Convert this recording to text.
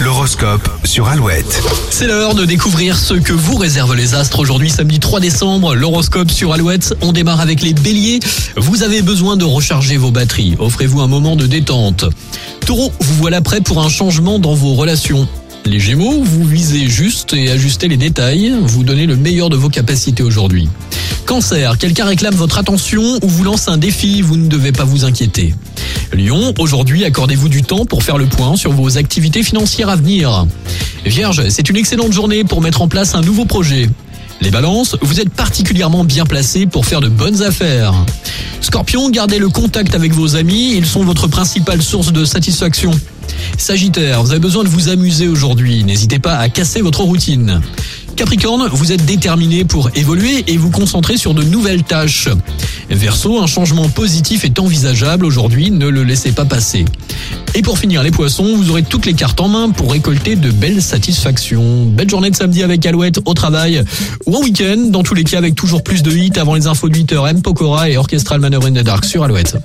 L'horoscope sur Alouette. C'est l'heure de découvrir ce que vous réservent les astres aujourd'hui samedi 3 décembre. L'horoscope sur Alouette. On démarre avec les béliers. Vous avez besoin de recharger vos batteries. Offrez-vous un moment de détente. Taureau, vous voilà prêt pour un changement dans vos relations. Les Gémeaux, vous visez juste et ajustez les détails. Vous donnez le meilleur de vos capacités aujourd'hui. Cancer, quelqu'un réclame votre attention ou vous lance un défi, vous ne devez pas vous inquiéter. Lion, aujourd'hui accordez-vous du temps pour faire le point sur vos activités financières à venir. Vierge, c'est une excellente journée pour mettre en place un nouveau projet. Les balances, vous êtes particulièrement bien placés pour faire de bonnes affaires. Scorpion, gardez le contact avec vos amis, ils sont votre principale source de satisfaction. Sagittaire, vous avez besoin de vous amuser aujourd'hui, n'hésitez pas à casser votre routine. Capricorne, vous êtes déterminé pour évoluer et vous concentrer sur de nouvelles tâches. Verseau, un changement positif est envisageable aujourd'hui, ne le laissez pas passer. Et pour finir les poissons, vous aurez toutes les cartes en main pour récolter de belles satisfactions. Belle journée de samedi avec Alouette au travail ou en week-end, dans tous les cas avec toujours plus de hits avant les infos de 8h, M. Pokora et Orchestral Manœuvre in the Dark sur Alouette.